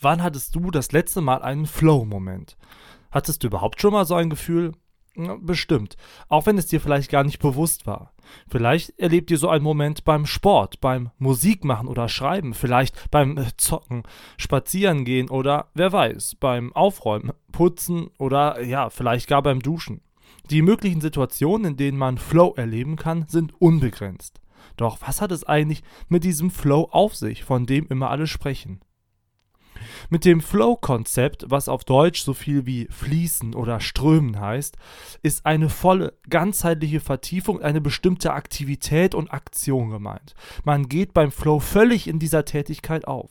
Wann hattest du das letzte Mal einen Flow-Moment? Hattest du überhaupt schon mal so ein Gefühl? Ja, bestimmt. Auch wenn es dir vielleicht gar nicht bewusst war. Vielleicht erlebt ihr so einen Moment beim Sport, beim Musikmachen oder Schreiben, vielleicht beim äh, Zocken, Spazieren gehen oder wer weiß, beim Aufräumen, Putzen oder ja, vielleicht gar beim Duschen. Die möglichen Situationen, in denen man Flow erleben kann, sind unbegrenzt. Doch was hat es eigentlich mit diesem Flow auf sich, von dem immer alle sprechen? Mit dem Flow-Konzept, was auf Deutsch so viel wie fließen oder strömen heißt, ist eine volle, ganzheitliche Vertiefung eine bestimmte Aktivität und Aktion gemeint. Man geht beim Flow völlig in dieser Tätigkeit auf.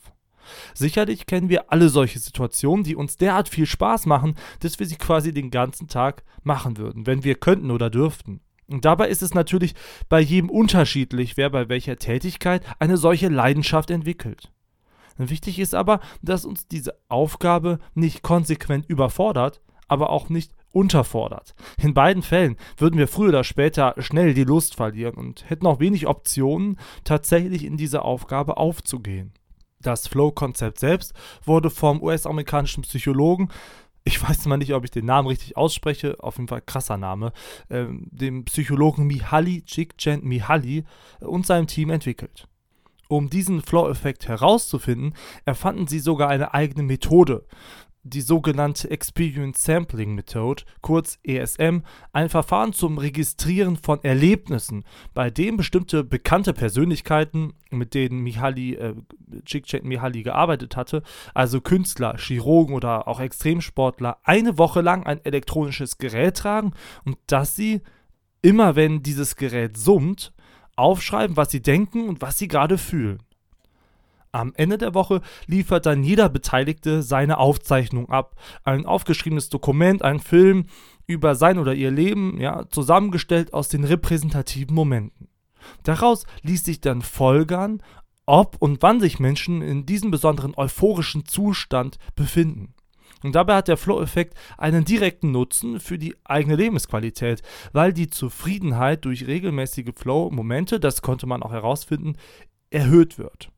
Sicherlich kennen wir alle solche Situationen, die uns derart viel Spaß machen, dass wir sie quasi den ganzen Tag machen würden, wenn wir könnten oder dürften. Und dabei ist es natürlich bei jedem unterschiedlich, wer bei welcher Tätigkeit eine solche Leidenschaft entwickelt. Wichtig ist aber, dass uns diese Aufgabe nicht konsequent überfordert, aber auch nicht unterfordert. In beiden Fällen würden wir früher oder später schnell die Lust verlieren und hätten auch wenig Optionen, tatsächlich in diese Aufgabe aufzugehen. Das Flow-Konzept selbst wurde vom US-amerikanischen Psychologen ich weiß mal nicht, ob ich den Namen richtig ausspreche, auf jeden Fall krasser Name, äh, dem Psychologen Mihaly Csikszentmihalyi und seinem Team entwickelt. Um diesen Flow-Effekt herauszufinden, erfanden sie sogar eine eigene Methode, die sogenannte Experience Sampling Methode, kurz ESM, ein Verfahren zum Registrieren von Erlebnissen, bei dem bestimmte bekannte Persönlichkeiten, mit denen Mihaly, äh, Mihaly gearbeitet hatte, also Künstler, Chirurgen oder auch Extremsportler, eine Woche lang ein elektronisches Gerät tragen und dass sie, immer wenn dieses Gerät summt, aufschreiben, was sie denken und was sie gerade fühlen. Am Ende der Woche liefert dann jeder Beteiligte seine Aufzeichnung ab. Ein aufgeschriebenes Dokument, ein Film über sein oder ihr Leben, ja, zusammengestellt aus den repräsentativen Momenten. Daraus ließ sich dann folgern, ob und wann sich Menschen in diesem besonderen euphorischen Zustand befinden. Und dabei hat der Flow-Effekt einen direkten Nutzen für die eigene Lebensqualität, weil die Zufriedenheit durch regelmäßige Flow-Momente, das konnte man auch herausfinden, erhöht wird.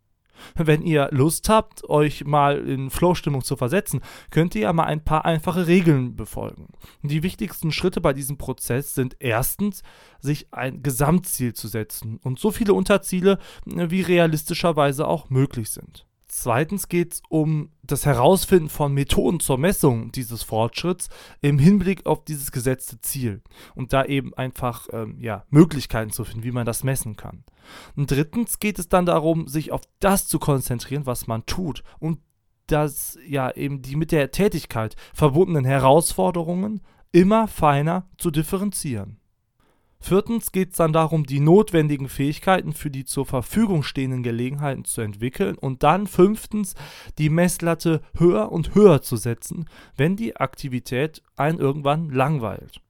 Wenn ihr Lust habt, euch mal in Flow-Stimmung zu versetzen, könnt ihr ja mal ein paar einfache Regeln befolgen. Die wichtigsten Schritte bei diesem Prozess sind erstens, sich ein Gesamtziel zu setzen und so viele Unterziele, wie realistischerweise auch möglich sind. Zweitens geht es um das Herausfinden von Methoden zur Messung dieses Fortschritts im Hinblick auf dieses gesetzte Ziel und da eben einfach ähm, ja, Möglichkeiten zu finden, wie man das messen kann. Und drittens geht es dann darum, sich auf das zu konzentrieren, was man tut und dass ja eben die mit der Tätigkeit verbundenen Herausforderungen immer feiner zu differenzieren. Viertens geht es dann darum, die notwendigen Fähigkeiten für die zur Verfügung stehenden Gelegenheiten zu entwickeln und dann fünftens die Messlatte höher und höher zu setzen, wenn die Aktivität einen irgendwann langweilt.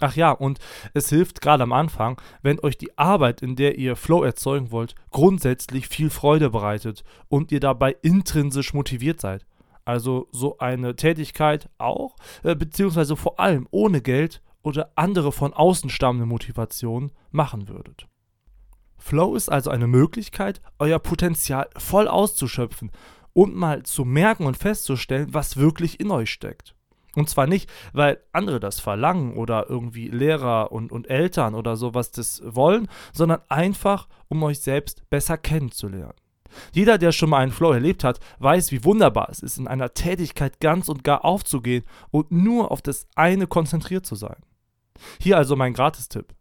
Ach ja, und es hilft gerade am Anfang, wenn euch die Arbeit, in der ihr Flow erzeugen wollt, grundsätzlich viel Freude bereitet und ihr dabei intrinsisch motiviert seid. Also so eine Tätigkeit auch, äh, beziehungsweise vor allem ohne Geld oder andere von außen stammende Motivationen machen würdet. Flow ist also eine Möglichkeit, euer Potenzial voll auszuschöpfen und mal zu merken und festzustellen, was wirklich in euch steckt. Und zwar nicht, weil andere das verlangen oder irgendwie Lehrer und, und Eltern oder sowas das wollen, sondern einfach, um euch selbst besser kennenzulernen. Jeder, der schon mal einen Flow erlebt hat, weiß, wie wunderbar es ist, in einer Tätigkeit ganz und gar aufzugehen und nur auf das eine konzentriert zu sein. Hier also mein Gratistipp.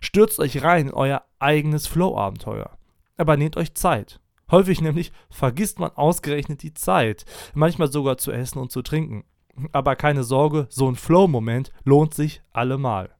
Stürzt euch rein in euer eigenes Flow-Abenteuer. Aber nehmt euch Zeit. Häufig nämlich vergisst man ausgerechnet die Zeit, manchmal sogar zu essen und zu trinken. Aber keine Sorge, so ein Flow-Moment lohnt sich allemal.